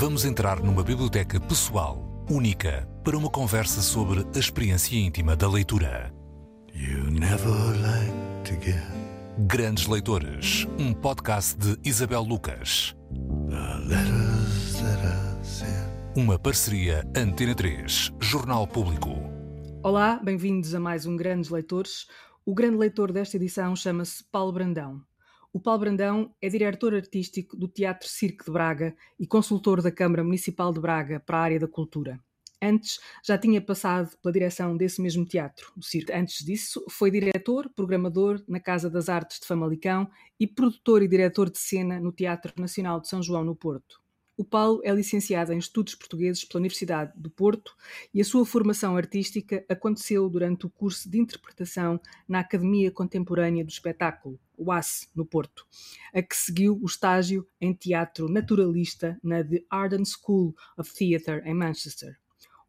Vamos entrar numa biblioteca pessoal, única, para uma conversa sobre a experiência íntima da leitura. You never like to get Grandes Leitores, um podcast de Isabel Lucas. Uma parceria Antena 3, Jornal Público. Olá, bem-vindos a mais um Grandes Leitores. O grande leitor desta edição chama-se Paulo Brandão. O Paulo Brandão é diretor artístico do Teatro Cirque de Braga e consultor da Câmara Municipal de Braga para a área da cultura. Antes, já tinha passado pela direção desse mesmo teatro, o. Antes disso, foi diretor, programador na Casa das Artes de Famalicão e produtor e diretor de cena no Teatro Nacional de São João, no Porto. O Paulo é licenciado em Estudos Portugueses pela Universidade do Porto e a sua formação artística aconteceu durante o curso de interpretação na Academia Contemporânea do Espetáculo, ACE, no Porto, a que seguiu o estágio em teatro naturalista na The Arden School of Theatre em Manchester.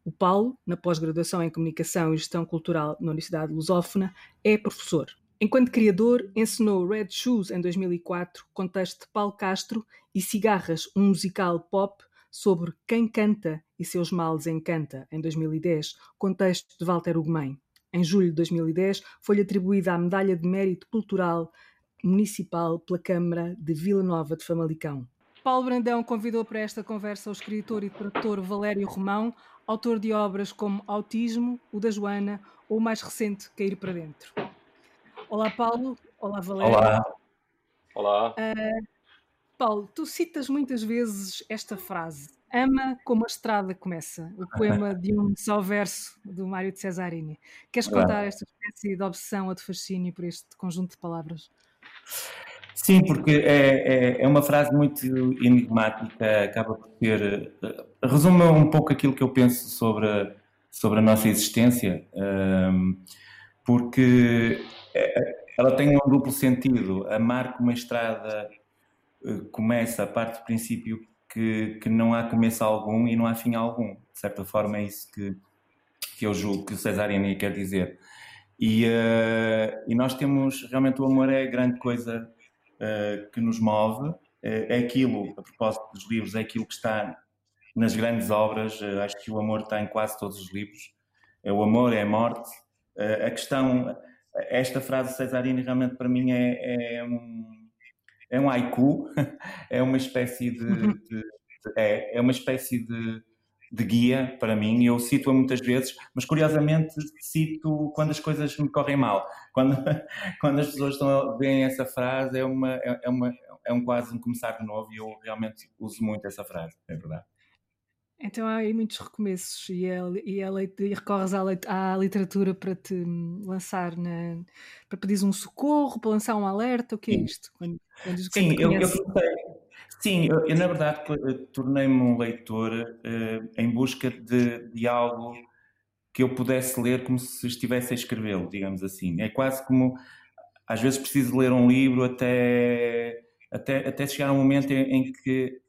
O Paulo, na pós-graduação em Comunicação e Gestão Cultural na Universidade Lusófona, é professor. Enquanto criador, encenou Red Shoes em 2004, com texto de Paulo Castro, e Cigarras, um musical pop sobre quem canta e seus males encanta, em 2010, com texto de Walter Ugumem. Em julho de 2010, foi-lhe atribuída a Medalha de Mérito Cultural Municipal pela Câmara de Vila Nova de Famalicão. Paulo Brandão convidou para esta conversa o escritor e tradutor Valério Romão, autor de obras como Autismo, O da Joana ou o mais recente Cair para Dentro. Olá, Paulo. Olá, Valério. Olá. Olá. Paulo, tu citas muitas vezes esta frase: Ama como a estrada começa, o poema de um só verso do Mário de Cesarini. Queres contar esta espécie de obsessão ou de fascínio por este conjunto de palavras? Sim, porque é, é, é uma frase muito enigmática, acaba por ter. eh, Resume um pouco aquilo que eu penso sobre, sobre a nossa existência, porque ela tem um duplo sentido. Amar como a estrada eh, começa, parte do princípio que, que não há começo algum e não há fim algum. De certa forma, é isso que, que eu julgo que o Cesarini quer dizer. E, eh, e nós temos, realmente, o amor é a grande coisa eh, que nos move, é aquilo, a propósito dos livros, é aquilo que está nas grandes obras, acho que o amor está em quase todos os livros. É o amor, é a morte. A questão, esta frase Cesarini realmente para mim é, é um, é um haiku, é uma espécie de, de- de- é, é uma espécie de, de guia para mim, e eu cito-a muitas vezes, mas curiosamente cito quando as coisas me correm mal. Quando, quando as pessoas estão a veem essa frase, é, uma, é, é uma, é um quase um começar de novo, e eu realmente uso muito essa frase, é verdade. Então há aí muitos recomeços e, é, e, é leit- e recorres à, leit- à literatura para te hum, lançar na. para pedir um socorro, para lançar um alerta. O que é isto? Quando, quando, Sim, eu, eu. Sim, eu, eu, na verdade eh, tornei-me um leitor eh, em busca de, de algo que eu pudesse ler como se estivesse a escrevê-lo, digamos assim. É quase como às vezes preciso ler um livro até, até, até chegar a um momento em, em que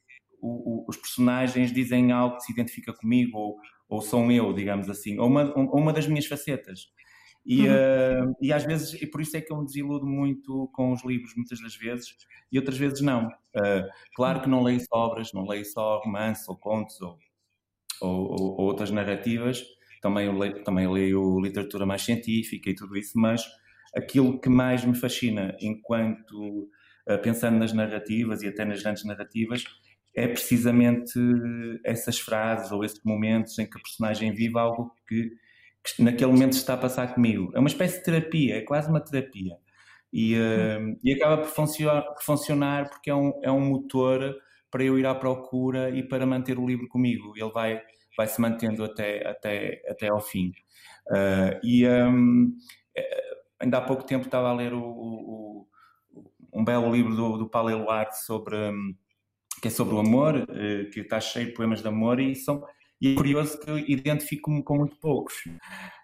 o- o- os personagens dizem algo que se identifica comigo ou, ou sou eu, digamos assim, ou uma, ou uma das minhas facetas. E, Uhum. eh, e às vezes, e por isso é que eu me desiludo muito com os livros, muitas das vezes, e outras vezes não. Eh, claro que não leio só obras, não leio só romances ou contos ou, ou, ou- ou outras narrativas, também leio, também leio literatura mais científica e tudo isso, mas aquilo que mais me fascina enquanto eh, pensando nas narrativas e até nas grandes narrativas é precisamente essas frases ou esses momentos em que a personagem vive algo que, que naquele momento está a passar comigo. É uma espécie de terapia, é quase uma terapia. E, eh, e acaba por funcionar, por funcionar porque é um, é um motor para eu ir à procura e para manter o livro comigo. Ele vai, vai se mantendo até, até, até ao fim. Eh, e hum, eh, ainda há pouco tempo estava a ler o, o- um belo livro do, do Paulo Eluard sobre, hum, que é sobre o amor, eh, que está cheio de poemas de amor e, são, e é curioso que eu identifico-me com muito poucos.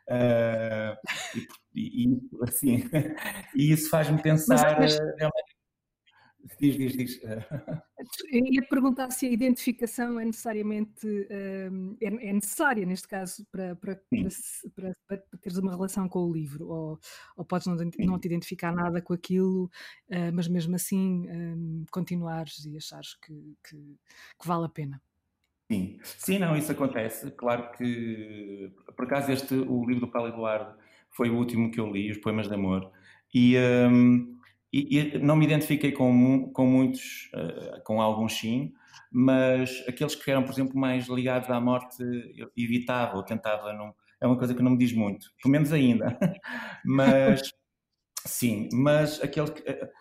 Eh, e, e- assim, e isso faz-me pensar. mas- eh, realmente- Diz, diz, diz. Eu ia perguntar se a identificação é necessariamente hum, é, é necessária neste caso para, para, para, para- teres uma relação com o livro, ou, ou podes não, não te identificar nada com aquilo, ah, mas mesmo assim hum, continuares e achares que, que- que vale a pena. Sim, sim, não, isso acontece. Claro que, por acaso, este, o livro do Paulo Eduardo foi o último que eu li, Os Poemas de Amor, e, um, e, e não me identifiquei com, com muitos, uh, com alguns sim, mas aqueles que eram, por exemplo, mais ligados à morte, eu evitava ou tentava não. É uma coisa que não me diz muito, pelo menos ainda. mas, sim, mas aquele que, eh,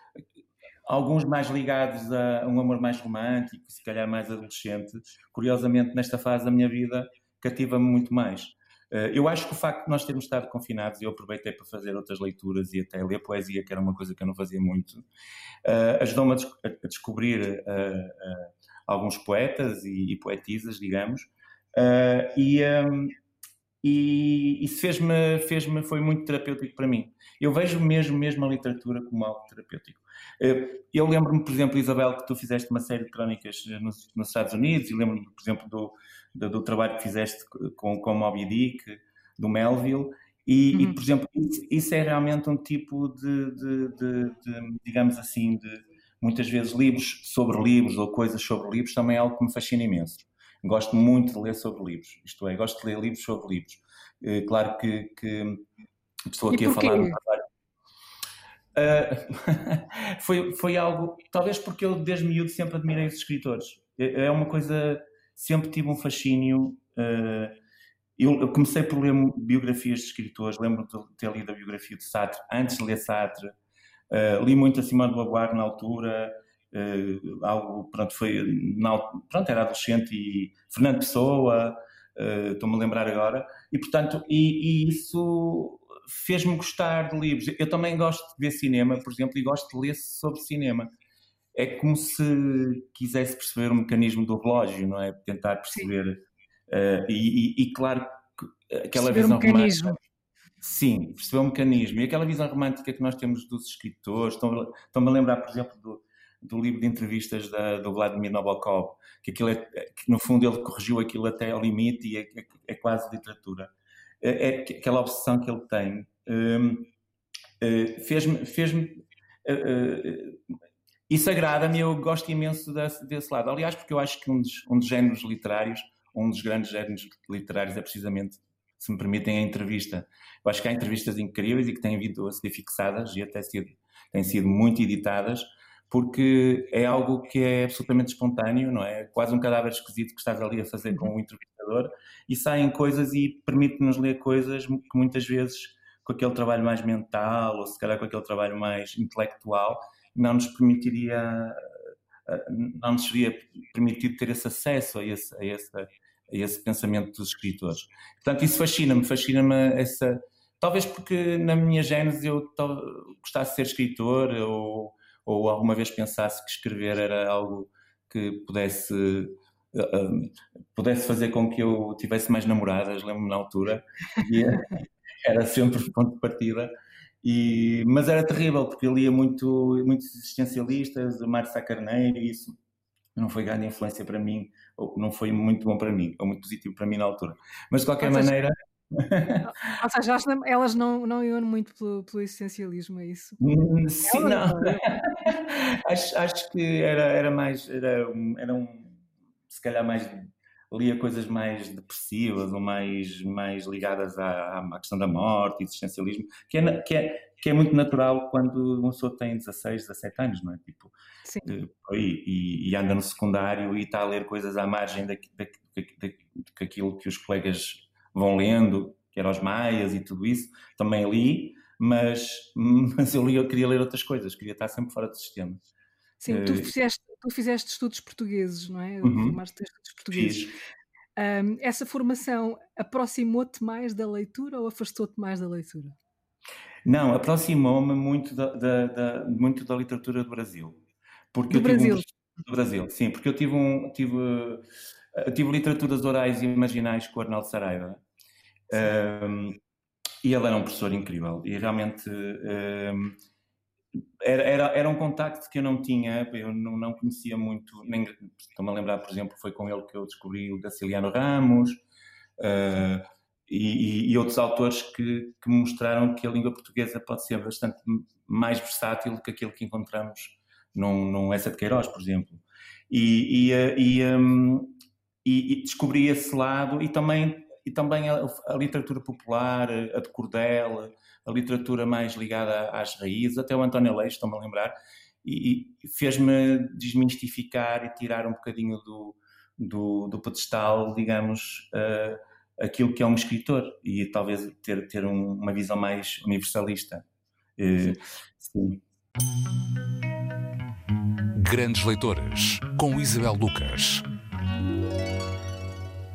alguns mais ligados a um amor mais romântico, se calhar mais adolescente. Curiosamente, nesta fase da minha vida, cativa-me muito mais. Eh, eu acho que o facto de nós termos estado confinados, eu aproveitei para fazer outras leituras e até ler poesia, que era uma coisa que eu não fazia muito, eh, ajudou-me a, descobrir eh, alguns poetas e, poetisas, digamos, e, ehm, e isso fez-me, fez-me, foi muito terapêutico para mim. Eu vejo mesmo, mesmo a literatura como algo terapêutico. Eh, eu lembro-me, por exemplo, Isabel, que tu fizeste uma série de crónicas nos, nos Estados Unidos, e lembro-me, por exemplo, do, do, do, trabalho que fizeste com, com Moby Dick, do Melville, e, uhum. e por exemplo, isso, isso, é realmente um tipo de, de, de, de, digamos assim, de muitas vezes livros sobre livros ou coisas sobre livros, também é algo que me fascina imenso. Gosto muito de ler sobre livros, isto é, gosto de ler livros sobre livros. Eh, claro que, que estou aqui a falar trabalho Uh, foi, foi algo, talvez porque eu desde miúdo sempre admirei os escritores. É, é uma coisa, sempre tive um fascínio. Uh, eu, eu, comecei por ler biografias de escritores, lembro de ter lido a biografia de Sartre antes de ler Sartre. Uh, li muito a Simone de Beauvoir na altura, algo, pronto, foi, na, pronto, era adolescente e Fernando Pessoa, estou-me a lembrar agora, e portanto, e, e isso fez-me gostar de livros. Eu também gosto de ver cinema, por exemplo, e gosto de ler sobre cinema. É como se quisesse perceber o mecanismo do relógio, não é? Tentar perceber. Uh, e, e, e, claro, aquela perceber visão romântica. Sim, perceber o mecanismo. E aquela visão romântica que nós temos dos escritores. Estão-me a lembrar, por exemplo, do, do livro de entrevistas da, do Vladimir Nabokov, que, aquilo é, que no fundo ele corrigiu aquilo até ao limite e é, é, é quase literatura. É, é aquela obsessão que ele tem. Um, uh, fez-me. Fez uh, uh, isso agrada-me, eu gosto imenso desse, desse, lado. Aliás, porque eu acho que um dos, um dos géneros literários, um dos grandes géneros literários é precisamente, se me permitem, a entrevista. Eu acho que há entrevistas incríveis e que têm vindo a ser fixadas e até sido, têm sido muito editadas, porque é algo que é absolutamente espontâneo, não é? Quase um cadáver esquisito que estás ali a fazer com o entrevistador e saem coisas e permite-nos ler coisas que muitas vezes com aquele trabalho mais mental ou se calhar com aquele trabalho mais intelectual não nos permitiria eh, não nos seria permitido ter esse acesso a esse, a esse, a esse pensamento dos escritores. Portanto, isso fascina-me, fascina-me essa... Talvez porque na minha gênese eu gostasse de ser escritor ou ou alguma vez pensasse que escrever era algo que pudesse uh, pudesse fazer com que eu tivesse mais namoradas, lembro-me na altura, e era sempre o ponto de partida. E, mas era terrível, porque eu lia muito, muitos existencialistas, o Mário Sá Carneiro, e isso não foi grande influência para mim, ou não foi muito bom para mim, ou muito positivo para mim na altura. Mas de qualquer maneira, ou seja, elas não, não iam muito pelo, pelo existencialismo, é isso? Hum, sim, não. acho, acho que era, era mais, era, era um, se calhar mais, lia coisas mais depressivas ou mais, mais ligadas à, à questão da morte, existencialismo, que é, que, é, que é muito natural quando uma pessoa tem 16, 17 anos, não é? Tipo, Sim. E, e, e, anda no secundário e está a ler coisas à margem daquilo que os colegas vão lendo, que eram os maias e tudo isso, também li, mas, mas eu li, eu queria ler outras coisas, queria estar sempre fora do sistema. Sim, tu, eh, fizeste, tu fizeste estudos portugueses, não é? Uhum. Formaste estudos portugueses. Um, essa formação aproximou-te mais da leitura ou afastou-te mais da leitura? Não, aproximou-me muito da, da, da, muito da literatura do Brasil. Porque do Brasil? Um, do Brasil, sim, porque eu tive, um, tive, uh, tive literaturas orais e imaginais com o Arnaldo Saraiva. Um, e ele era um professor incrível. E realmente um, era, era, era um contacto que eu não tinha, eu não, não conhecia muito, nem estou-me a lembrar, por exemplo, foi com ele que eu descobri o Graciliano Ramos uh, e, e, outros autores que, que mostraram que a língua portuguesa pode ser bastante mais versátil do que aquilo que encontramos num, num Essa de Queiroz, por exemplo. E, e, e um, e, e descobri esse lado e também, e também a, a, literatura popular, a de cordel, a literatura mais ligada às raízes, até o António Leix, estou-me a lembrar, e, e fez-me desmistificar e tirar um bocadinho do, do, do pedestal, digamos, uh, aquilo que é um escritor e talvez ter, ter um, uma visão mais universalista. Uh, sim. Grandes Leitores, com Isabel Lucas.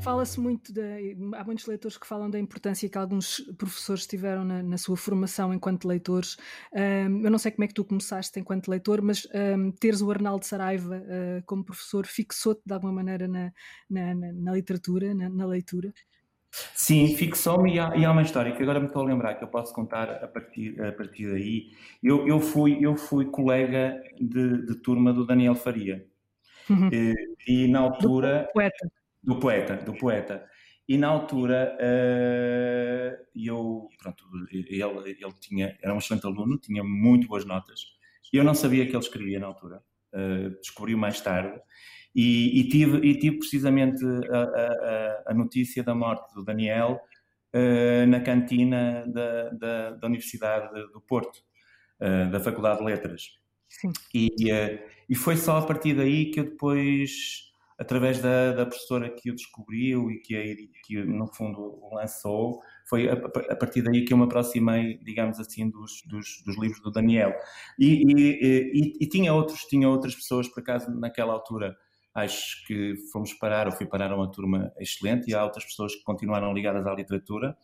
Fala-se muito, de, há muitos leitores que falam da importância que alguns professores tiveram na, na sua formação enquanto leitores. Um, eu não sei como é que tu começaste enquanto leitor, mas um, teres o Arnaldo Saraiva uh, como professor fixou-te de alguma maneira na, na, na literatura, na, leitura? Sim, fixou-me e, e, há uma história que agora me estou a lembrar que eu posso contar a partir, a partir daí. Eu, eu, fui, eu fui colega de, de turma do Daniel Faria. Uhum. E, e, na altura. Do poeta. Do poeta, do poeta. E na altura, uh, eu, pronto, ele, ele tinha, era um excelente aluno, tinha muito boas notas. Eu não sabia que ele escrevia na altura, uh, descobri mais tarde. E, e, tive, e tive precisamente a, a, a, notícia da morte do Daniel uh, na cantina da, da, da, Universidade do Porto, uh, da Faculdade de Letras. Sim. E, e foi só a partir daí que eu depois através da, da professora que o descobriu e que, que no fundo lançou, foi a, a, partir daí que eu me aproximei, digamos assim, dos, dos, dos livros do Daniel. E, e, e, e, tinha, outros, tinha outras pessoas, por acaso, naquela altura, acho que fomos parar, ou fui parar uma turma excelente, e há outras pessoas que continuaram ligadas à literatura.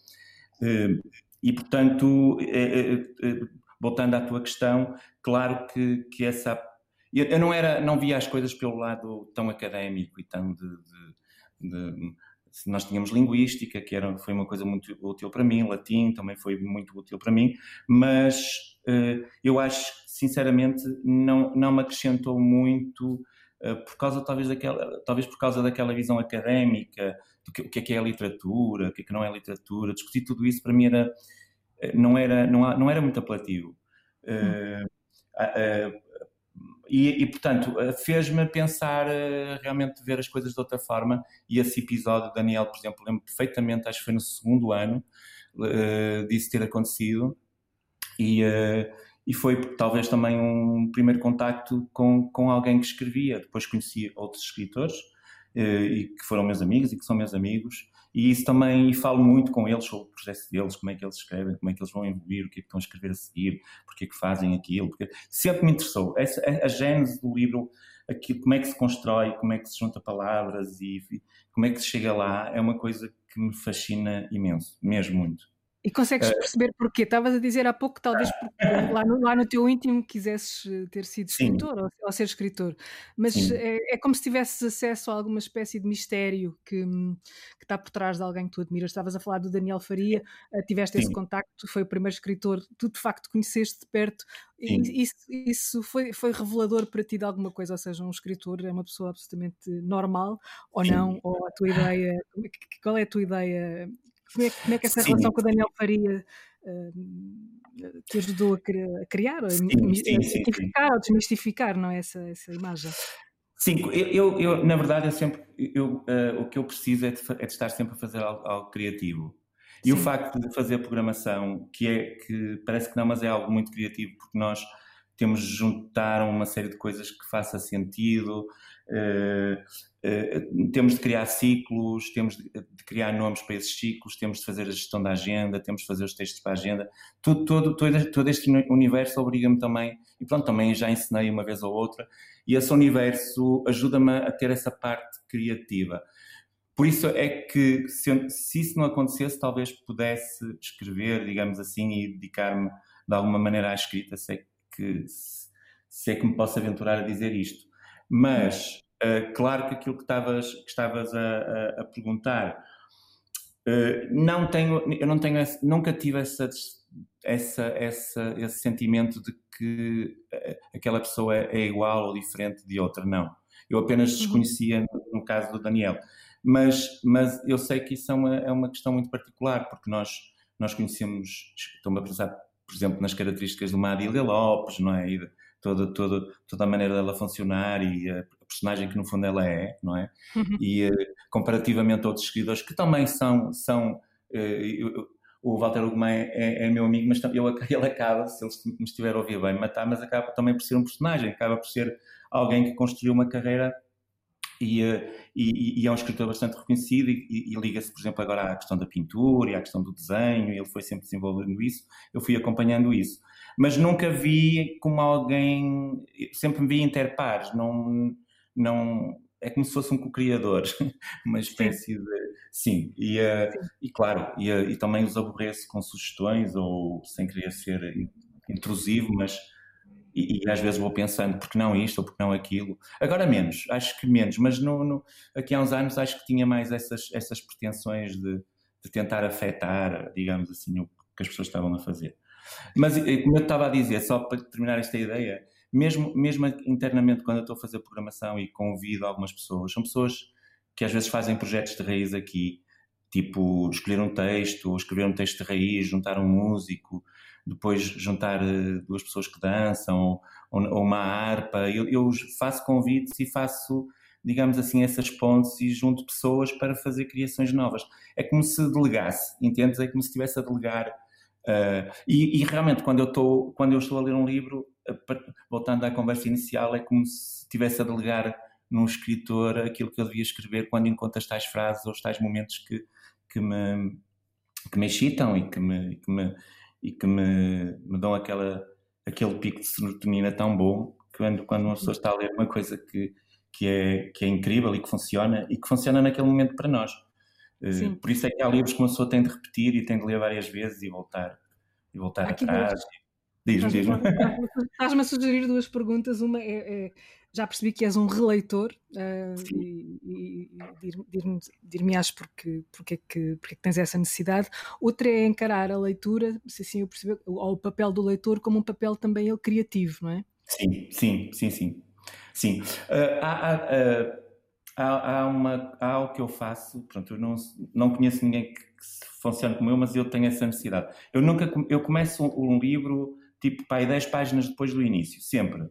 Eh, e, portanto, eh, eh, voltando à tua questão, claro que, que essa eu, não era, não via as coisas pelo lado tão académico e tão de, de, de nós tínhamos linguística, que era, foi uma coisa muito útil para mim, latim também foi muito útil para mim, mas uh, eu acho, sinceramente, não, não me acrescentou muito uh, por causa, talvez, daquela, talvez por causa daquela visão académica, do que, o que é que é a literatura, o que é que não é literatura, discutir tudo isso para mim era, eh, não, era, não, não era muito apelativo. Uh, e, e, portanto, eh, fez-me pensar uh, realmente ver as coisas de outra forma. E esse episódio, Daniel, por exemplo, lembro perfeitamente, acho que foi no segundo ano uh, disso ter acontecido. E, uh, e foi talvez também um primeiro contacto com, com alguém que escrevia. Depois conheci outros escritores e que foram meus amigos e que são meus amigos e isso também falo muito com eles sobre o processo deles, como é que eles escrevem, como é que eles vão evoluir, o que é que estão a escrever a seguir, porque é que fazem aquilo. Porque sempre me interessou. Essa, a, a gênese do livro, aqui, como é que se constrói, como é que se junta palavras e como é que se chega lá, é uma coisa que me fascina imenso, mesmo muito. E consegues perceber porquê? Estavas a dizer há pouco talvez lá no, lá no teu íntimo quisesses eh, ter sido escritor ou, ou, ser escritor, mas é, é, como se tivesses acesso a alguma espécie de mistério que, que está por trás de alguém que tu admiras. Estavas a falar do Daniel Faria, eh, tiveste Sim. esse contacto, foi o primeiro escritor, tu de facto conheceste de perto, e isso, isso foi, foi revelador para ti de alguma coisa, ou seja, um escritor é uma pessoa absolutamente normal ou Sim. não, ou a tua ideia, é qual é a tua ideia como é, como é que essa sim. relação com o Daniel Faria uh, te ajudou a, criar, a, sim, sim, simplificar ou desmistificar não é, essa, essa imagem? Sim, eu, eu, na verdade eu sempre eu, uh, o que eu preciso é de, é de, estar sempre a fazer algo, algo criativo. E Sim. o facto de fazer programação, que é que parece que não, mas é algo muito criativo, porque nós temos de juntar uma série de coisas que faça sentido, temos de criar ciclos, temos de, criar nomes para esses ciclos, temos de fazer a gestão da agenda, temos de fazer os textos para a agenda, tudo, todo, todo, todo este universo obriga-me também, e pronto, também já ensinei uma vez ou outra, e esse universo ajuda-me a ter essa parte criativa. Por isso é que, se, se isso não acontecesse, talvez pudesse escrever, digamos assim, e dedicar-me de alguma maneira à escrita, sei que se é que me posso aventurar a dizer isto. Mas, uh, claro que aquilo que estavas, que estavas a, a, a perguntar, uh, não tenho, eu não tenho, nunca tive essa, essa, essa, esse sentimento de que uh, aquela pessoa é, igual ou diferente de outra, não. Eu apenas uhum. desconhecia no, no caso do Daniel. Mas, mas eu sei que isso é uma, é uma questão muito particular, porque nós, nós conhecemos, estou-me a pensar por exemplo, nas características de uma Adília Lopes, não é? E toda, toda, toda a maneira dela funcionar e a personagem que no fundo ela é, não é? Uhum. E uh, comparativamente a outros escritores que também são, são o Walter Ugman é, é, é, meu amigo, mas eu, ele acaba, se ele me estiver a ouvir bem, matar, mas acaba também por ser um personagem, acaba por ser alguém que construiu uma carreira e, eh, e, e é um escritor bastante reconhecido e, e liga-se, por exemplo, agora à questão da pintura e à questão do desenho, ele foi sempre desenvolvendo isso, eu fui acompanhando isso. Mas nunca vi como alguém, sempre me vi interpares, não, não, é como se fosse um co-criador, uma espécie sim. de. Sim, e, uh, sim. e claro, e, uh, e também os aborreço com sugestões ou sem querer ser intrusivo, mas. E, e, às vezes vou pensando, porque não isto ou porque não aquilo. Agora menos, acho que menos, mas no, no, aqui há uns anos acho que tinha mais essas, essas pretensões de, de tentar afetar, digamos assim, o que as pessoas estavam a fazer. Mas, como eu estava a dizer, só para terminar esta ideia, mesmo, mesmo internamente, quando eu estou a fazer programação e convido algumas pessoas, são pessoas que às vezes fazem projetos de raiz aqui, tipo escolher um texto, escrever um texto de raiz, juntar um músico, depois juntar eh, duas pessoas que dançam, ou, ou uma harpa. Eu, eu, faço convites e faço, digamos assim, essas pontes e junto pessoas para fazer criações novas. É como se delegasse, entendes? É como se estivesse a delegar. Uh, e, e, realmente, quando eu, estou, quando eu estou a ler um livro, voltando à conversa inicial, é como se estivesse a delegar num escritor aquilo que eu devia escrever quando encontro as tais frases ou os tais momentos que, que, me, que me excitam e que me, que me, e que me, me dão aquela, aquele pico de serotonina tão bom quando, quando uma pessoa está a ler uma coisa que, que, é, que é incrível e que funciona e que funciona naquele momento para nós. Eh, Sim. Por isso é que há livros que uma pessoa tem de repetir e tem de ler várias vezes e voltar, e voltar atrás. Diz-me, diz-me. Estás-me a sugerir duas perguntas. Uma é, é, já percebi que és um releitor uh, e, e, e dir-me-ás porque, porque, é que, porque é que tens essa necessidade. Outra é encarar a leitura, se assim eu perceber, ou o papel do leitor como um papel também ele criativo, não é? Sim, sim, sim, sim. sim. Uh, há, há, uh, há, há, uma, há algo que eu faço, pronto, eu não, não conheço ninguém que, que funcione como eu, mas eu tenho essa necessidade. Eu nunca eu começo um, um livro tipo, pai, 10 páginas depois do início, sempre.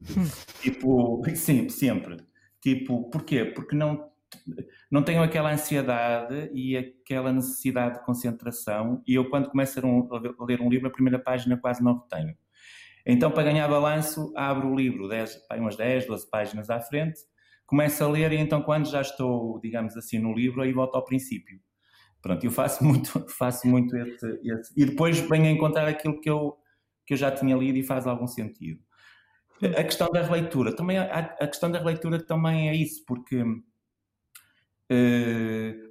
tipo, sim, sempre. Tipo, porquê? Porque não, não tenho aquela ansiedade e aquela necessidade de concentração e eu quando começo a, um, a ler um livro, a primeira página quase não retenho. Então, para ganhar balanço, abro o livro 10, umas 10, 12 páginas à frente, começo a ler e então quando já estou, digamos assim, no livro, aí volto ao princípio. Pronto, eu faço muito, faço muito esse, esse, E depois venho a encontrar aquilo que eu, que eu já tinha lido e faz algum sentido. A questão da releitura, também a, a questão da releitura também é isso, porque, uh,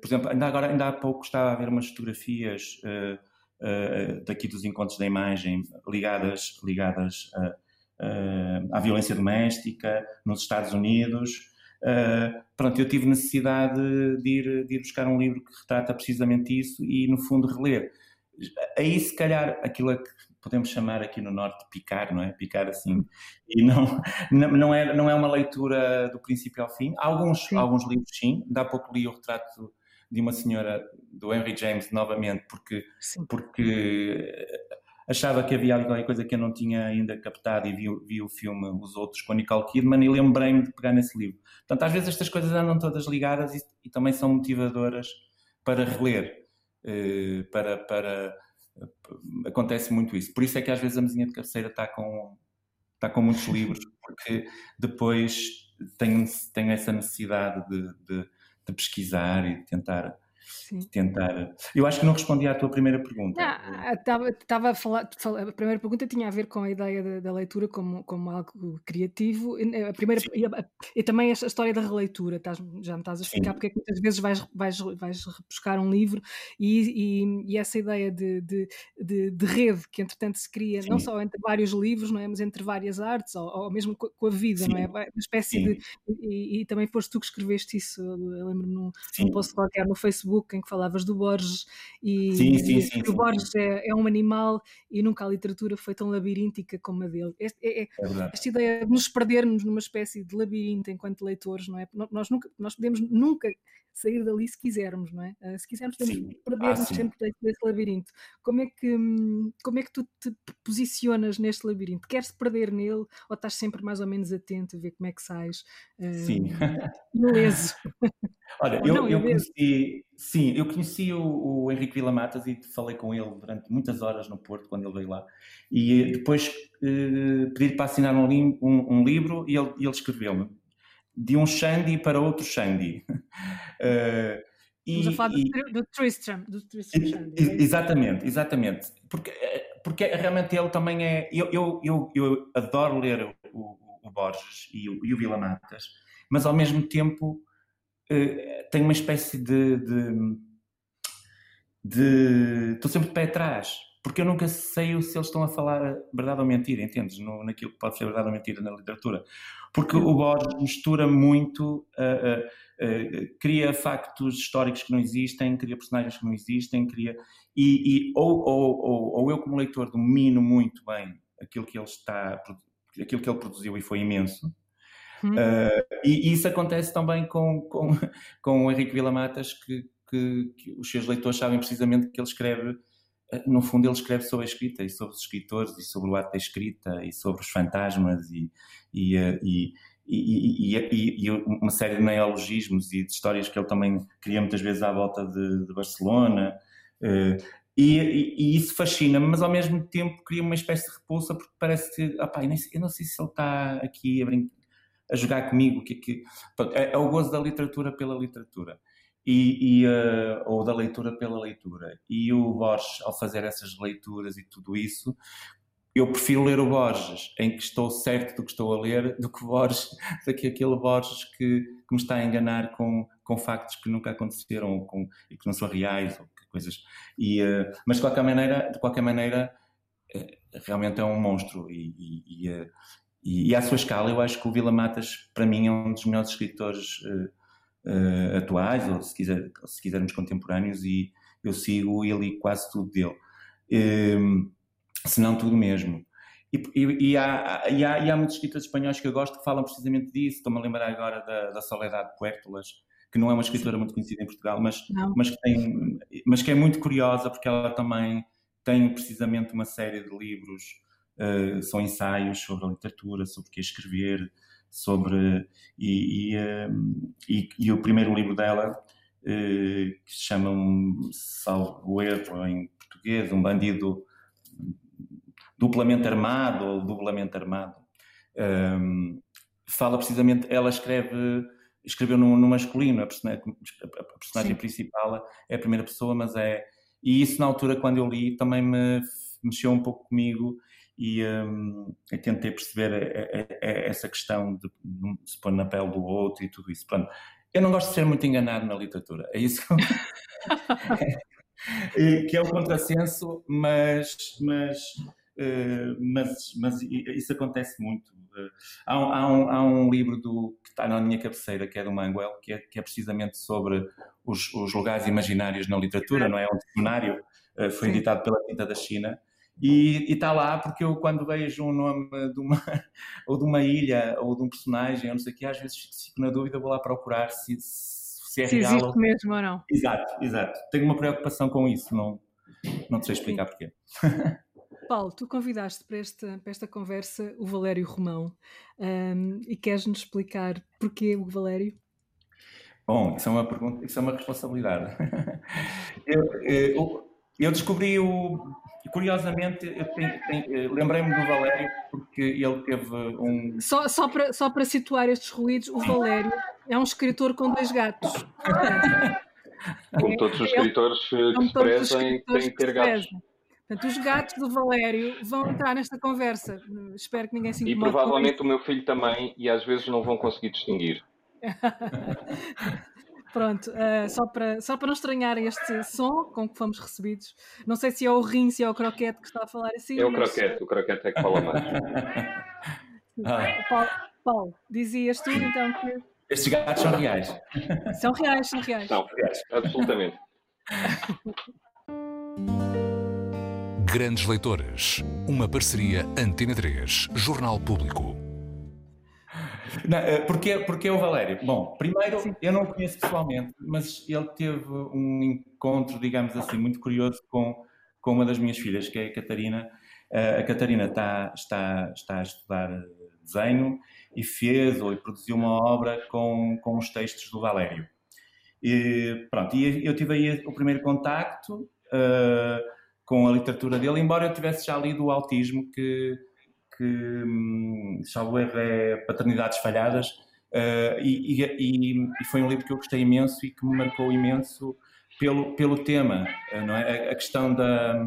por exemplo, ainda agora, ainda há pouco estava a ver umas fotografias uh, uh, daqui dos encontros da imagem ligadas, ligadas à violência doméstica nos Estados Unidos. Pronto, eu tive necessidade de ir, de ir buscar um livro que retrata precisamente isso e, no fundo, reler. Aí, se calhar, aquilo a que podemos chamar aqui no Norte de picar, não é? Picar assim. E não, não, é, não é uma leitura do princípio ao fim. Alguns, alguns livros, sim. Há pouco li o retrato de uma senhora, do Henry James, novamente, porque, porque achava que havia alguma coisa que eu não tinha ainda captado e vi, vi o filme Os Outros com Nicole Kidman e lembrei-me de pegar nesse livro. Portanto, às vezes estas coisas andam todas ligadas e, e também são motivadoras para reler, eh, para, para acontece muito isso. Por isso é que às vezes a mesinha de cabeceira está com, está com muitos livros, porque depois tenho, tenho essa necessidade de, de, de pesquisar e de tentar Sim. tentar. Eu acho que não respondi à tua primeira pergunta. Estava a falar, a primeira pergunta tinha a ver com a ideia da, da leitura como, como algo criativo. A primeira, e, a, e, também a história da releitura, estás, já me estás a explicar Sim. porque é que muitas vezes vais, vais, vais buscar um livro e, e, e essa ideia de, de, de, de, rede que entretanto se cria, Sim. não só entre vários livros, não é? mas entre várias artes, ou, ou mesmo com, a vida, não é? Uma espécie de. E, também foste tu que escreveste isso, eu lembro-me num, num post qualquer no Facebook Facebook em que falavas do Borges e, sim, sim, sim, o Borges é, é, um animal e nunca a literatura foi tão labiríntica como a dele. Este, é, é, é esta ideia de nos perdermos numa espécie de labirinto enquanto leitores, não é? Nós, nunca, nós podemos nunca sair dali se quisermos, não é? Ah, se quisermos, podemos perder-nos ah, sempre desse labirinto. Como é, que, como é que tu te posicionas neste labirinto? Queres perder nele ou estás sempre mais ou menos atento a ver como é que sais? Sim. Uh, ileso. Olha, eu, eu conheci, sim, eu conheci o, o Henrique Vila Matas e falei com ele durante muitas horas no Porto, quando ele veio lá. E depois eh, pedi para assinar um, um, um, livro e ele, ele escreveu-me de um Shandy para outro Shandy. uh, Estamos a falar e, do, Tristram. Do Tristram Shandy, é exatamente, exatamente. Porque, porque realmente ele também é. Eu, eu, eu, eu adoro ler o, o Borges e o, e o Vila Matas, mas ao mesmo tempo uh, tenho uma espécie de, de, de. Estou sempre de pé atrás porque eu nunca sei se eles estão a falar verdade ou mentira, entendes? No, naquilo que pode ser verdade ou mentira na literatura. Porque o Borges mistura muito, uh, uh, uh, cria factos históricos que não existem, cria personagens que não existem, cria. E, e ou, ou, ou, ou, eu, como leitor, domino muito bem aquilo que ele está. aquilo que ele produziu e foi imenso. Hum. E, e, isso acontece também com, com, com o Henrique Vila Matas, que, que, que os seus leitores sabem precisamente que ele escreve no fundo ele escreve sobre a escrita e sobre os escritores e sobre o ato da escrita e sobre os fantasmas e, e, eh, e, e, e uma série de neologismos e de histórias que ele também cria muitas vezes à volta de, de Barcelona eh, e, isso fascina-me, mas ao mesmo tempo cria uma espécie de repulsa porque parece que, opa, eu, não sei se ele está aqui a, a jogar comigo, que, que, pronto, é, é o gozo da literatura pela literatura e, e uh, ou da leitura pela leitura. E o Borges, ao fazer essas leituras e tudo isso, eu prefiro ler o Borges, em que estou certo do que estou a ler, do que Borges, do que aquele Borges que, que me está a enganar com, com factos que nunca aconteceram ou com, e que não são reais ou coisas. E, uh, mas de qualquer maneira, de qualquer maneira, uh, realmente é um monstro e, e, e, e, à sua escala, eu acho que o Vila Matas, para mim, é um dos melhores escritores uh, atuais, ou se, quiser, se quisermos contemporâneos, e eu sigo e li quase tudo dele. Um, ehm, se não tudo mesmo. E, e, e, há, e, há, e, há, muitos escritores espanhóis que eu gosto que falam precisamente disso. Estou-me a lembrar agora da, da Soledad Puertolas, que não é uma escritora muito conhecida em Portugal, mas, mas, que tem, mas que é muito curiosa porque ela também tem precisamente uma série de livros, uh, são ensaios sobre a literatura, sobre o que é escrever, sobre e, e, ehm, e, e o primeiro livro dela eh, que se chama um salvo erro em português um bandido duplamente armado ou duplamente armado. Fala precisamente ela escreve escreveu no, no masculino a personagem, a personagem principal é a primeira pessoa mas é e isso na altura quando eu li também me mexeu um pouco comigo e um, tentei perceber a, a, a essa questão de, de se pôr na pele do outro e tudo isso. Pronto. Eu não gosto de ser muito enganado na literatura, é isso que, que é o contrassenso, mas, mas, uh, mas, mas isso acontece muito. Uh, há, um, há, um, há um livro do, que está na minha cabeceira, que é do Manguel, que é, que é precisamente sobre os, os lugares imaginários na literatura, não é? Um dicionário, uh, foi editado pela Tinta da China, e está lá porque eu, quando vejo um nome de uma, ou de uma ilha ou de um personagem, ou não sei o que, às vezes fico na dúvida, vou lá procurar se, se é se real. existe ou... mesmo ou não. Exato, exato. Tenho uma preocupação com isso, não, não sei explicar Sim. porquê. Paulo, tu convidaste para esta, para esta conversa o Valério Romão um, e queres-nos explicar porquê o Valério? Bom, isso é uma pergunta, isso é uma responsabilidade. eu, eu, eu descobri o. Curiosamente, lembrei-me do Valério porque ele teve um. Só, só, para, só para situar estes ruídos, o Valério é um escritor com dois gatos. Como todos os escritores que se prezem, têm que ter gatos. Portanto, os gatos do Valério vão entrar nesta conversa. Espero que ninguém se incomode. E provavelmente o meu filho também, e às vezes não vão conseguir distinguir. Pronto, uh, só, para, só para não estranharem este som com que fomos recebidos. Não sei se é o rim, se é o croquete que está a falar assim. É o mas... croquete, o croquete é que fala mais. ah. Paulo, Paulo, dizias tu então que. Estes gatos são reais. São reais, são reais. São reais, absolutamente. Grandes Leitoras, uma parceria Antena 3, Jornal Público. Não, eh, porque, porque é o Valério? Bom, primeiro, Sim. eu não o conheço pessoalmente, mas ele teve um encontro, digamos assim, muito curioso com, com uma das minhas filhas, que é a Catarina. Eh, a Catarina está, está, está a estudar desenho e fez ou produziu uma obra com, com os textos do Valério. E, pronto, e eu tive aí o primeiro contacto uh, com a literatura dele, embora eu tivesse já lido o Autismo, que, que um, salvo erro é Paternidades Falhadas, uh, e, e, e, foi um livro que eu gostei imenso e que me marcou imenso pelo, pelo tema, uh, não é? A, questão da...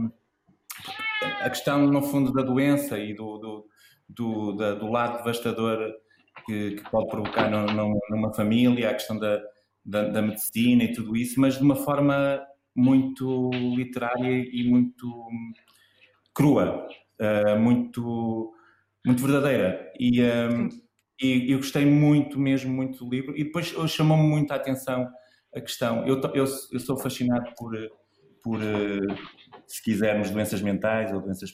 A questão, no fundo, da doença e do, do, do, da, do lado devastador que, que pode provocar no, no, numa família, a questão da, da, da, medicina e tudo isso, mas de uma forma muito literária e muito crua, uh, muito, muito verdadeira. E, um, e eu gostei muito, mesmo, muito do livro. E depois chamou-me muito a atenção a questão. Eu, eu, eu sou fascinado por, por, eh, se quisermos, doenças mentais ou doenças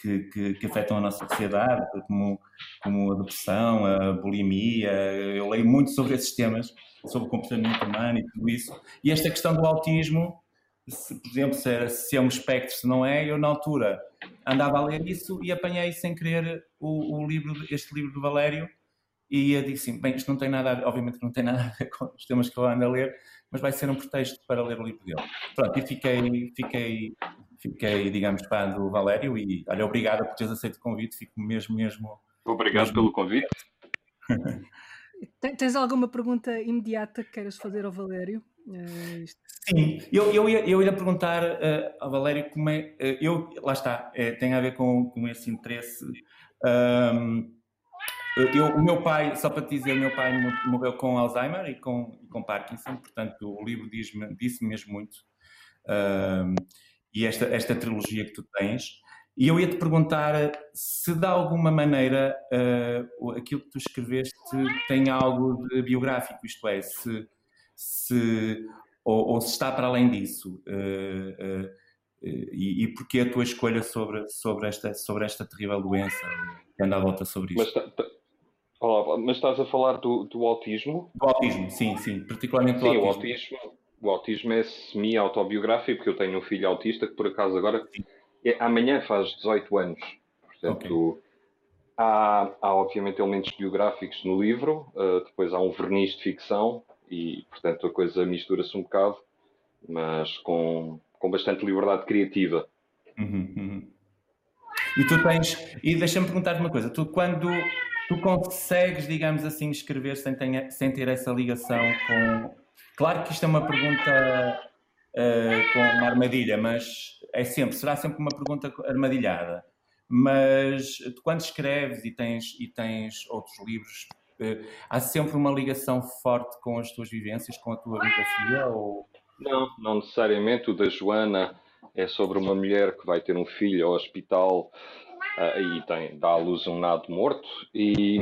que, que, que, afetam a nossa sociedade, como, como a depressão, a bulimia. Eu leio muito sobre esses temas, sobre o comportamento humano e tudo isso. E esta questão do autismo, se, por exemplo, se é, se é um espectro, se não é, eu na altura andava a ler isso e apanhei sem querer o, o livro, este livro do Valério e eu disse assim, bem, isto não tem nada a ver, obviamente não tem nada a ver com os temas que eu ando a ler, mas vai ser um pretexto para ler o livro dele. Pronto, e fiquei, fiquei fiquei, digamos, fã do Valério e, olha, obrigado por teres aceito o convite, fico mesmo, mesmo... Obrigado mesmo... pelo convite. Tens alguma pergunta imediata que queiras fazer ao Valério? Uh, Sim, eu, eu, ia, eu ia perguntar uh, ao Valério como é. Uh, eu, lá está, tem a ver com, com esse interesse. Um, eu, o meu pai, só para te dizer, o meu pai morreu com Alzheimer e com, com Parkinson, portanto o livro diz-me disse mesmo muito. Um, e esta, esta trilogia que tu tens. E eu ia te perguntar se de alguma maneira uh, aquilo que tu escreveste tem algo de biográfico, isto é, se, se ou, ou se está para além disso. Uh, uh, e, e porquê a tua escolha sobre, sobre, esta, sobre esta terrível doença que anda à volta sobre isto? Mas, tá, tá, olá, mas estás a falar do, do autismo? Do autismo, sim, sim, particularmente do sim, autismo. O autismo o autismo é semi-autobiográfico, porque eu tenho um filho autista que, por acaso, agora é, amanhã faz 18 anos. Portanto, okay. há, há, obviamente, elementos biográficos no livro, uh, depois há um verniz de ficção e, portanto, a coisa mistura-se um bocado, mas com, com bastante liberdade criativa. Uhum, uhum. E tu tens. E deixa-me perguntar-te uma coisa: tu, quando tu consegues, digamos assim, escrever sem, tenha, sem ter essa ligação com Claro que isto é uma pergunta uh, com uma armadilha, mas é sempre, será sempre uma pergunta armadilhada. Mas tu, quando escreves e tens, e tens outros livros, há sempre uma ligação forte com as tuas vivências, com a tua biografia? Ou... Não, não necessariamente. O da Joana é sobre uma mulher que vai ter um filho ao hospital uh, e tem, dá à luz um nado morto. E,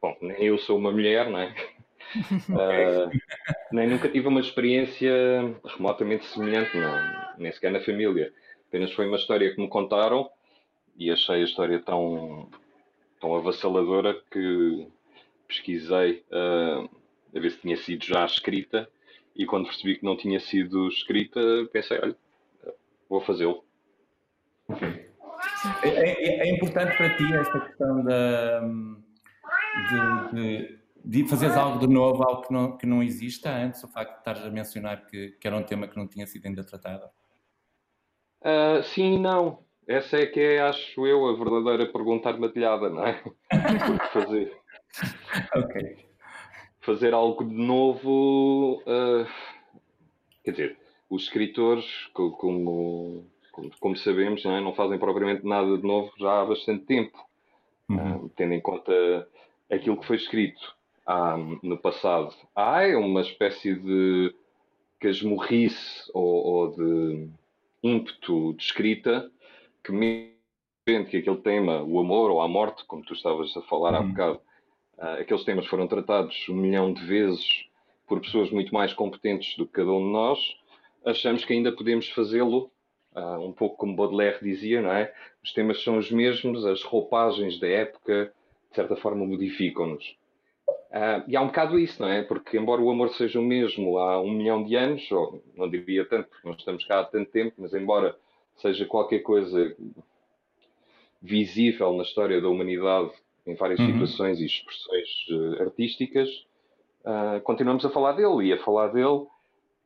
bom, nem eu sou uma mulher, não é? Uh, nem nunca tive uma experiência remotamente semelhante, não, nem sequer na família. Apenas foi uma história que me contaram e achei a história tão, tão avassaladora que pesquisei uh, a ver se tinha sido já escrita e quando percebi que não tinha sido escrita pensei, olha, vou fazê-lo. É, é, é, importante para ti esta questão da, de, de de fazeres algo de novo, algo que não, que não exista antes, o facto de estares a mencionar que, que era um tema que não tinha sido ainda tratado? Uh, sim e não. Essa é que é, acho eu, a verdadeira pergunta armadilhada, não é? fazer. Ok. Fazer algo de novo. Uh, quer dizer, os escritores, como, como, como sabemos, não, é? não, fazem propriamente nada de novo já há bastante tempo. Uhum. Uh, tendo em conta aquilo que foi escrito há, no passado. Há é uma espécie de casmurrice ou, ou de ímpeto de escrita que mesmo que aquele tema, o amor ou a morte, como tu estavas a falar uhum. há bocado, aqueles temas foram tratados um milhão de vezes por pessoas muito mais competentes do que cada um de nós, achamos que ainda podemos fazê-lo, uh, um pouco como Baudelaire dizia, não é? Os temas são os mesmos, as roupagens da época, de certa forma, modificam-nos. Uh, e há um bocado isso, não é? Porque, embora o amor seja o mesmo há um milhão de anos, ou não diria tanto, porque não estamos cá há tanto tempo, mas embora seja qualquer coisa visível na história da humanidade em várias uhum. situações e expressões uh, artísticas, uh, continuamos a falar dele e a falar dele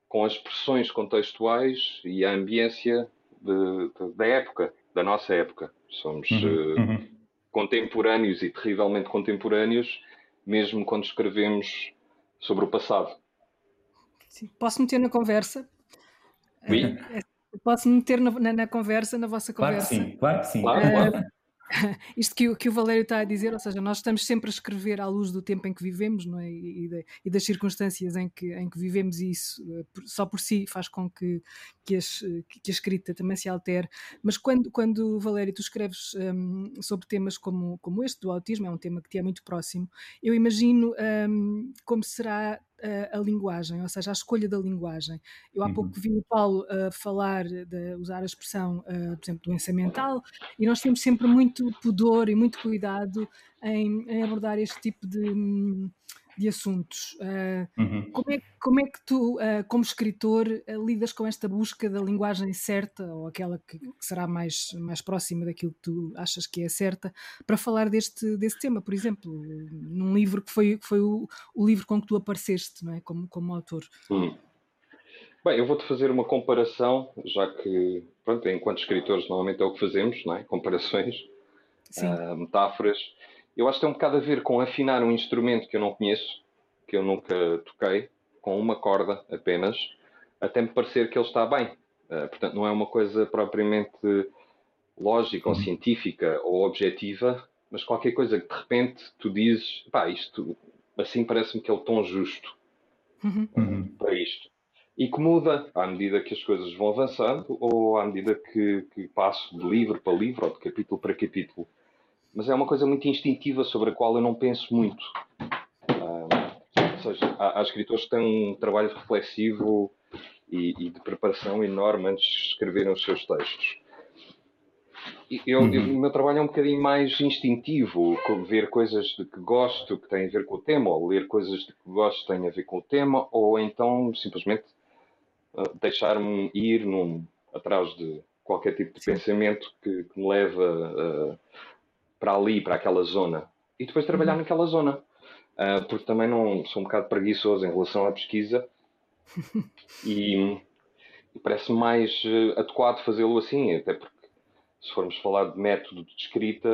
com as expressões contextuais e a ambiência de, de, da época, da nossa época. Somos uhum. Uh, contemporâneos e terrivelmente contemporâneos, mesmo quando escrevemos sobre o passado. Sim. Posso meter na conversa? Oui. Posso meter na, na, na, conversa, na vossa conversa? Claro que sim, claro que sim. Claro, claro. isto que, que, o Valério está a dizer, ou seja, nós estamos sempre a escrever à luz do tempo em que vivemos não é? e, de, e das circunstâncias em que, em que vivemos, e isso eh, só por si faz com que, que, as, que a escrita também se altere. Mas quando, quando Valério, tu escreves um, sobre temas como, como este do autismo, é um tema que te é muito próximo, eu imagino um, como será a, a, linguagem, ou seja, a escolha da linguagem. Eu há uhum. pouco vi o Paulo uh, falar, de usar a expressão, uh, por exemplo, doença mental, e nós temos sempre muito pudor e muito cuidado em, em abordar este tipo de, de assuntos. Uh, uhum. como, é, como é que tu, uh, como escritor, uh, lidas com esta busca da linguagem certa, ou aquela que, que, será mais, mais próxima daquilo que tu achas que é certa, para falar deste, desse tema, por exemplo, num livro que foi, que foi o, o livro com que tu apareceste, não é? como, como autor? Hum. Bem, eu vou-te fazer uma comparação, já que, pronto, enquanto escritores, normalmente é o que fazemos, não é? Comparações, metáforas eu acho que tem um bocado a ver com afinar um instrumento que eu não conheço, que eu nunca toquei, com uma corda apenas, até me parecer que ele está bem. Uh, portanto, não é uma coisa propriamente lógica ou uhum. científica ou objetiva, mas qualquer coisa que de repente tu dizes, pá, isto assim parece-me que é o tom justo uhum. uhum. para isto. E que muda à medida que as coisas vão avançando ou à medida que, que passo de livro para livro ou de capítulo para capítulo mas é uma coisa muito instintiva sobre a qual eu não penso muito. Uh, ou seja, há, há, escritores que têm um trabalho reflexivo e, e, de preparação enorme antes de escreverem os seus textos. Eu, uhum. eu, o meu trabalho é um bocadinho mais instintivo, ver coisas de que gosto que têm a ver com o tema, ou ler coisas de que gosto que têm a ver com o tema, ou então simplesmente uh, deixar-me ir num, atrás de qualquer tipo de Sim. pensamento que, que, me leva para ali, para aquela zona. E depois trabalhar uhum. naquela zona. Uh, porque também não sou um bocado preguiçoso em relação à pesquisa e, e parece mais uh, adequado fazê-lo assim, até porque se formos falar de método de escrita,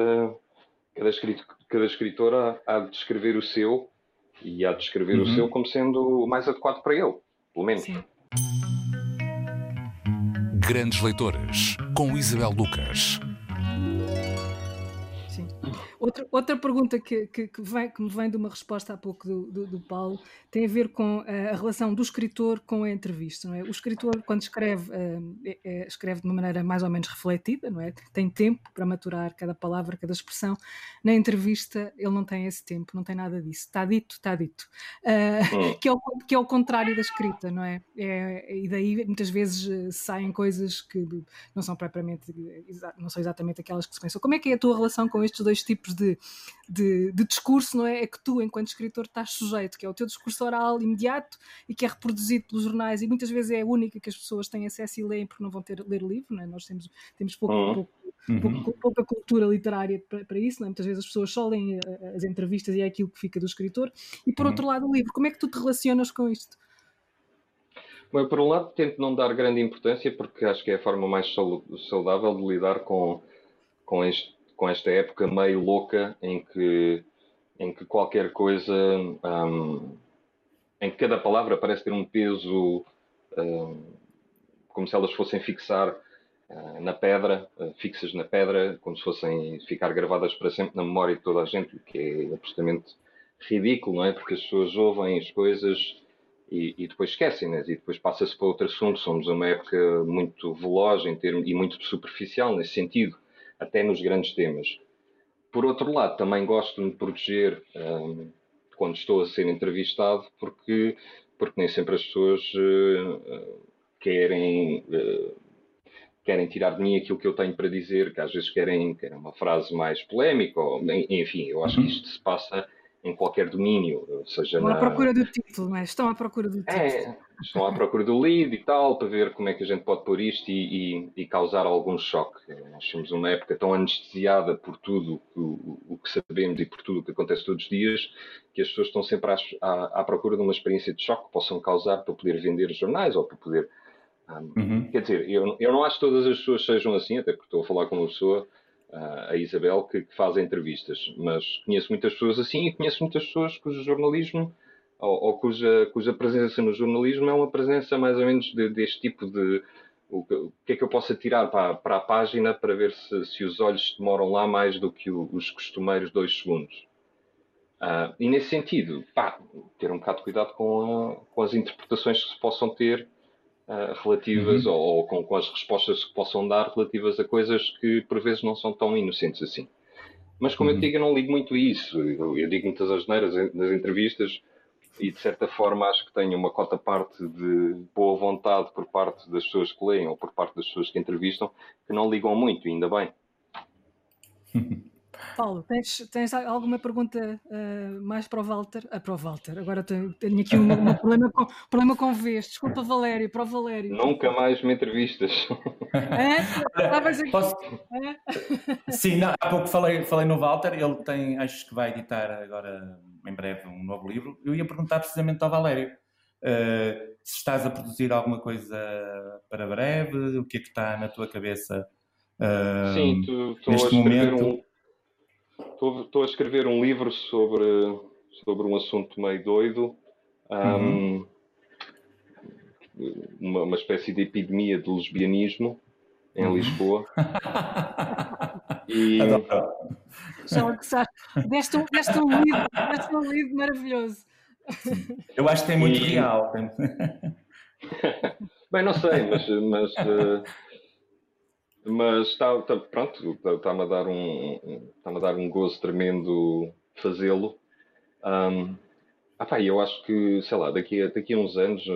cada, escritor, cada escritora há de descrever o seu e há de descrever uhum. o seu como sendo o mais adequado para ele, pelo menos. Sim. Grandes Leitoras, com Isabel Lucas. Outra, outra pergunta que, que, que, vem, que me vem de uma resposta há pouco do, do, do Paulo tem a ver com a, a, relação do escritor com a entrevista. Não é? O escritor, quando escreve, uh, é, é, escreve de uma maneira mais ou menos refletida, não é? tem tempo para maturar cada palavra, cada expressão. Na entrevista, ele não tem esse tempo, não tem nada disso. Está dito, está dito. Uh, que, é o, que é o contrário da escrita, não é? é? E daí muitas vezes eh, saem coisas que não são propriamente, não são exatamente aquelas que se pensam. Como é que é a tua relação com estes dois tipos de, de, de, discurso, não é? É que tu, enquanto escritor, estás sujeito, que é o teu discurso oral imediato e que é reproduzido pelos jornais e muitas vezes é a única que as pessoas têm acesso e leem porque não vão ter ler o livro, não é? Nós temos, temos pouco, uhum. pouco, uhum. pouca cultura literária para, para, isso, não é? Muitas vezes as pessoas só leem eh, as entrevistas e é aquilo que fica do escritor. E por uhum. outro lado, o livro, como é que tu te relacionas com isto? Bem, por um lado, tento não dar grande importância porque acho que é a forma mais saudável de lidar com, com este com esta época meio louca em que, em que qualquer coisa, um, em que cada palavra parece ter um peso um, como se elas fossem fixar uh, na pedra, uh, fixas na pedra, como se fossem ficar gravadas para sempre na memória de toda a gente, o que é absolutamente ridículo, não é? Porque as pessoas ouvem as coisas e, e depois esquecem-nas e depois passa-se para outro assunto. Somos uma época muito veloz em termos, e muito superficial nesse sentido até nos grandes temas. Por outro lado, também gosto de me proteger um, quando estou a ser entrevistado, porque, porque nem sempre as pessoas uh, querem, uh, querem tirar de mim aquilo que eu tenho para dizer, que às vezes querem, querem uma frase mais polémica, ou, enfim, eu acho que isto se passa em qualquer domínio, seja Estão na... à procura do título, não é? Estão à procura do título. É, estão à procura do lead e tal, para ver como é que a gente pode pôr isto e, e, e causar algum choque. Nós temos uma época tão anestesiada por tudo o, o, que sabemos e por tudo o que acontece todos os dias, que as pessoas estão sempre à, à, à, procura de uma experiência de choque que possam causar para poder vender jornais ou para poder. Um, uhum. Quer dizer, eu, eu não acho que todas as pessoas sejam assim, até porque estou a falar com uma pessoa a Isabel, que, que faz entrevistas. Mas conheço muitas pessoas assim e conheço muitas pessoas cujo jornalismo ou, ou cuja, cuja presença no jornalismo é uma presença mais ou menos de, deste tipo de. O, o, que é que eu posso tirar para, para a página para ver se, se os olhos demoram lá mais do que o, os costumeiros dois segundos? Uh, e nesse sentido, pá, ter um bocado de cuidado com, a, com as interpretações que se possam ter uh, relativas uhum. ou, ou com, com, as respostas que possam dar relativas a coisas que por vezes não são tão inocentes assim. Mas como uhum. eu digo, eu não ligo muito a isso. Eu, eu digo muitas asneiras nas entrevistas e de certa forma acho que tenho uma cota parte de boa vontade por parte das pessoas que leem ou por parte das pessoas que entrevistam que não ligam muito, ainda bem. Paulo, tens, tens alguma pergunta uh, mais para o Walter? Ah, para o Walter, agora tenho, tenho aqui um, um problema, com, problema com vez. Desculpa, Valério, para o Valério. Nunca mais me entrevistas. É? Posso... É? Sim, não, há pouco falei, falei no Walter, ele tem, acho que vai editar agora em breve um novo livro. Eu ia perguntar precisamente ao Valério. Uh, se estás a produzir alguma coisa para breve, o que é que está na tua cabeça uh, Sim, tu, neste momento? Um Estou, estou, a escrever um livro sobre, sobre um assunto meio doido. Um, uhum. uma, uma espécie de epidemia de lesbianismo em uhum. Lisboa. e... Já que deste um, deste um livro, deste um livro maravilhoso. Eu acho que tem muito e... real. Bem, não sei, mas, mas uh, mas está, está pronto, está-me a dar um está a dar um gozo tremendo fazê-lo. Um, ah pá, eu acho que, sei lá, daqui a, daqui a uns anos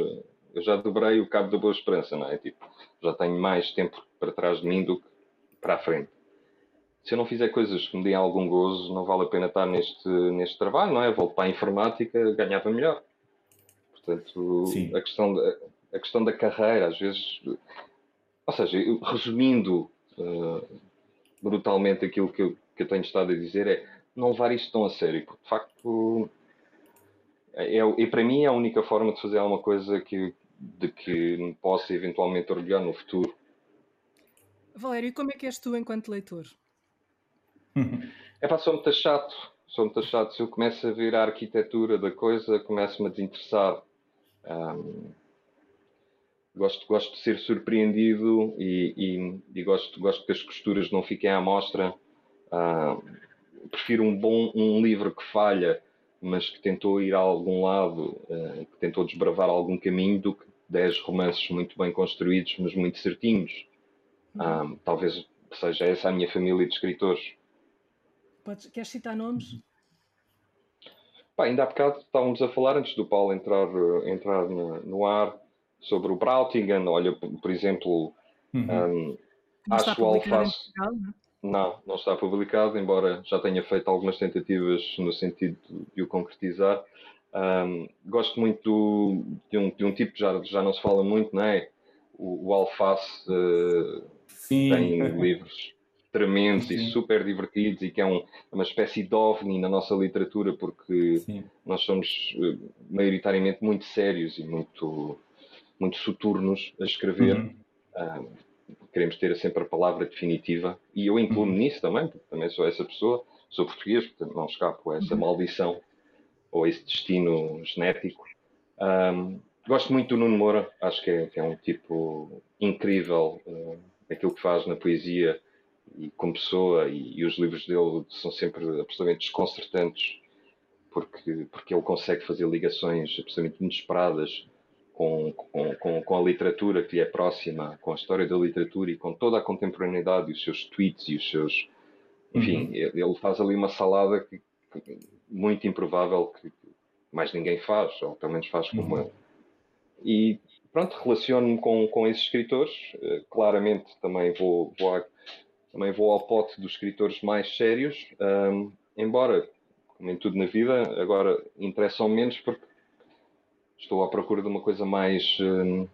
eu já dobrei o cabo da Boa Esperança, não é? Tipo, já tenho mais tempo para trás de mim do que para a frente. Se eu não fizer coisas que me deem algum gozo, não vale a pena estar neste, neste trabalho, não é? Volto para a informática, ganhava melhor. Portanto, a questão, da, a questão da carreira, às vezes, ou seja, resumindo uh, brutalmente aquilo que eu, que eu tenho estado a dizer, é não levar isto tão a sério, porque de facto é, é, para mim é a única forma de fazer alguma coisa que, de que me possa eventualmente orgulhar no futuro. Valério, e como é que és tu enquanto leitor? É pá, sou muito chato. Sou muito chato. Se eu começo a ver a arquitetura da coisa, começo-me a desinteressar. Um, gosto, gosto de ser surpreendido e, e, e, gosto, gosto que as costuras não fiquem à mostra. Uh, prefiro um bom um livro que falha, mas que tentou ir a algum lado, uh, que tentou desbravar algum caminho, do que 10 romances muito bem construídos, mas muito certinhos. Uh, talvez seja essa a minha família de escritores. Podes, queres citar nomes? Pá, ainda há bocado estávamos a falar, antes do Paulo entrar, entrar no, no ar, sobre o Brautingen, olha, por exemplo, uhum. um, acho o Alface. Não, não está publicado, embora já tenha feito algumas tentativas no sentido de o concretizar. Um, gosto muito de um, de um tipo que já, já não se fala muito, não é? O, o Alface uh, tem livros tremendos Sim. e super divertidos e que é um, uma espécie de ovni na nossa literatura porque Sim. nós somos uh, maioritariamente muito sérios e muito muito soturnos a escrever. Uhum. Uh, queremos ter sempre a palavra definitiva e eu incluo-me uhum. nisso também, porque também sou essa pessoa, sou português, portanto não escapo a essa uhum. maldição ou a esse destino genético. Um, gosto muito do Nuno Moura, acho que é, que é um tipo incrível, uh, aquilo que faz na poesia e como pessoa, e, e, os livros dele são sempre absolutamente desconcertantes, porque, porque ele consegue fazer ligações absolutamente inesperadas com, com, com, a literatura que lhe é próxima, com a história da literatura e com toda a contemporaneidade e os seus tweets e os seus. Enfim, uhum. ele faz ali uma salada que, que, muito improvável que mais ninguém faz, ou pelo menos faz como uhum. ele. E pronto, relaciono-me com, com esses escritores. Uh, claramente também vou, vou, a, também vou ao pote dos escritores mais sérios, um, embora como em tudo na vida, agora interessam menos porque estou à procura de uma coisa mais, uh,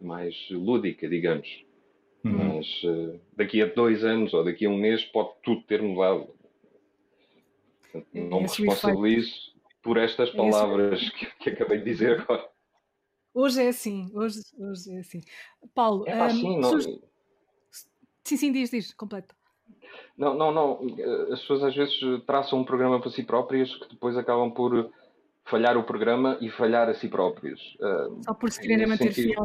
mais lúdica, digamos. Uhum. Mas uh, daqui a dois anos ou daqui a um mês pode tudo ter mudado. Portanto, não me responsabilizo por estas palavras que, que, acabei de dizer agora. Hoje é assim, hoje, hoje é assim. Paulo, é assim, um, não... sim, sim, diz, diz, completo. Não, não, não. As pessoas às vezes traçam um programa para si próprias que depois acabam por falhar o programa e falhar a si próprios. Uh, Só por se quererem manter sentido...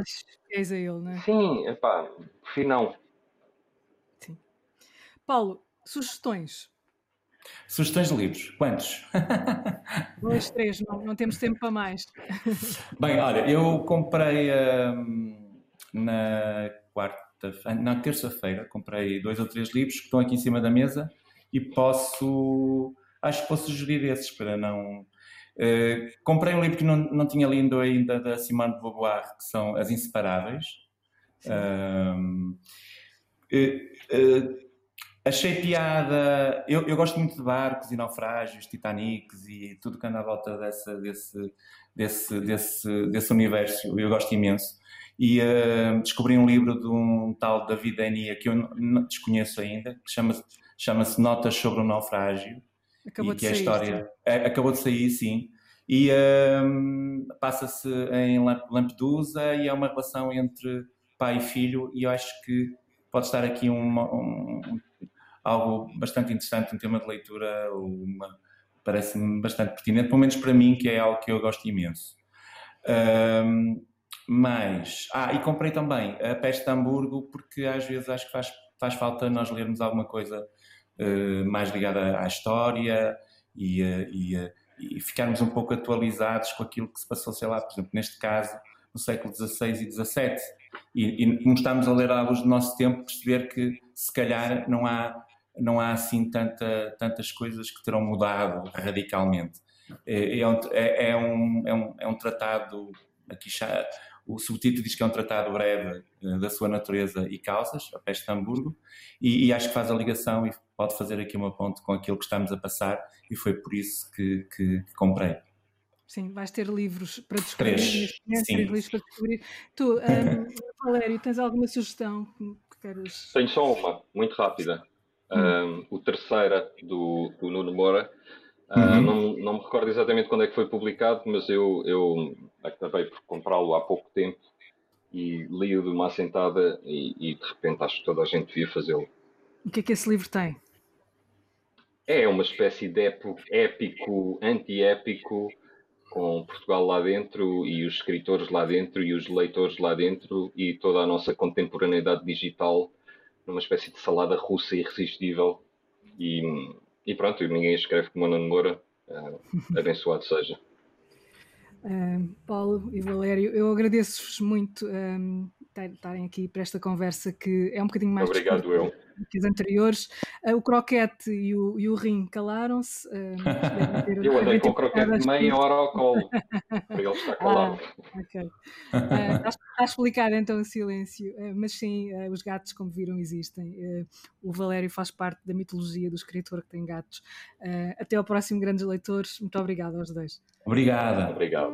fiéis a ele, não é? Sim, epá, fim não. Sim. Paulo, sugestões? Sugestões de livros, quantos? Dois, três, não, não temos tempo para mais. Bem, olha, eu comprei um, na quarta na terça-feira, comprei dois ou três livros que estão aqui em cima da mesa e posso, acho que posso sugerir esses para não. Uh, comprei um livro que não, não tinha lido ainda da Simone de Beauvoir, que são As Inseparáveis. Uh, uh, achei piada. Eu, eu, gosto muito de barcos e naufrágios, Titanics e tudo que anda à volta dessa, desse, desse, desse, desse universo. Eu gosto imenso e descobri um livro de um tal David Enia que eu não desconheço ainda, que chama-se chama Notas sobre o Naufrágio. Acabou e que é a história é, acabou de sair, sim. E uh, passa-se em Lampedusa e é uma relação entre pai e filho, e eu acho que pode estar aqui uma, um, algo bastante interessante, um tema de leitura, parece-me bastante pertinente, pelo menos para mim, que é algo que eu gosto imenso. Um, mas, ah, e comprei também a Peste de Hamburgo, porque às vezes acho que faz, faz falta nós lermos alguma coisa mais ligada à história e, uh, e, uh, e, ficarmos um pouco atualizados com aquilo que se passou, sei lá, por exemplo, neste caso, no século XVI e XVII. E, e como estamos a ler à luz do nosso tempo, perceber que se calhar não há, não há assim tanta, tantas coisas que terão mudado radicalmente. É, é, um, é, é um, é, um, é um tratado aqui o subtítulo diz que é um tratado breve eh, da sua natureza e causas, a peste de Hamburgo, e, e, acho que faz a ligação e pode fazer aqui uma ponte com aquilo que estamos a passar, e foi por isso que, que, que comprei. Sim, vais ter livros para descobrir. Três, sim. livros para descobrir. Tu, um, Valério, tens alguma sugestão que queres? Tenho só uma, muito rápida. Hum. Um, o terceira do, do Nuno Moura. Uh, uhum. não, não me recordo exatamente quando é que foi publicado, mas eu, eu acabei por comprá-lo há pouco tempo e li-o de uma assentada e, e, de repente acho que toda a gente devia fazê-lo. O que é que esse livro tem? É uma espécie de épico, anti-épico, com Portugal lá dentro e os escritores lá dentro e os leitores lá dentro e toda a nossa contemporaneidade digital numa espécie de salada russa irresistível. E, e pronto, ninguém escreve como Ana Moura. Uh, abençoado seja. Uh, Paulo e Valério, eu agradeço-vos muito um, estarem aqui para esta conversa que é um bocadinho mais Obrigado, eu. Que as anteriores. Uh, o croquete e o, e o rim calaram-se. Uh, eu andei com o croquete meia hora ao colo, para ele estar calado. Ah, ok. Uh, está a explicar então o silêncio, mas sim, os gatos, como viram, existem. o Valério faz parte da mitologia do escritor que tem gatos. até ao próximo Grandes Leitores. Muito obrigada aos dois. Obrigada. Obrigado.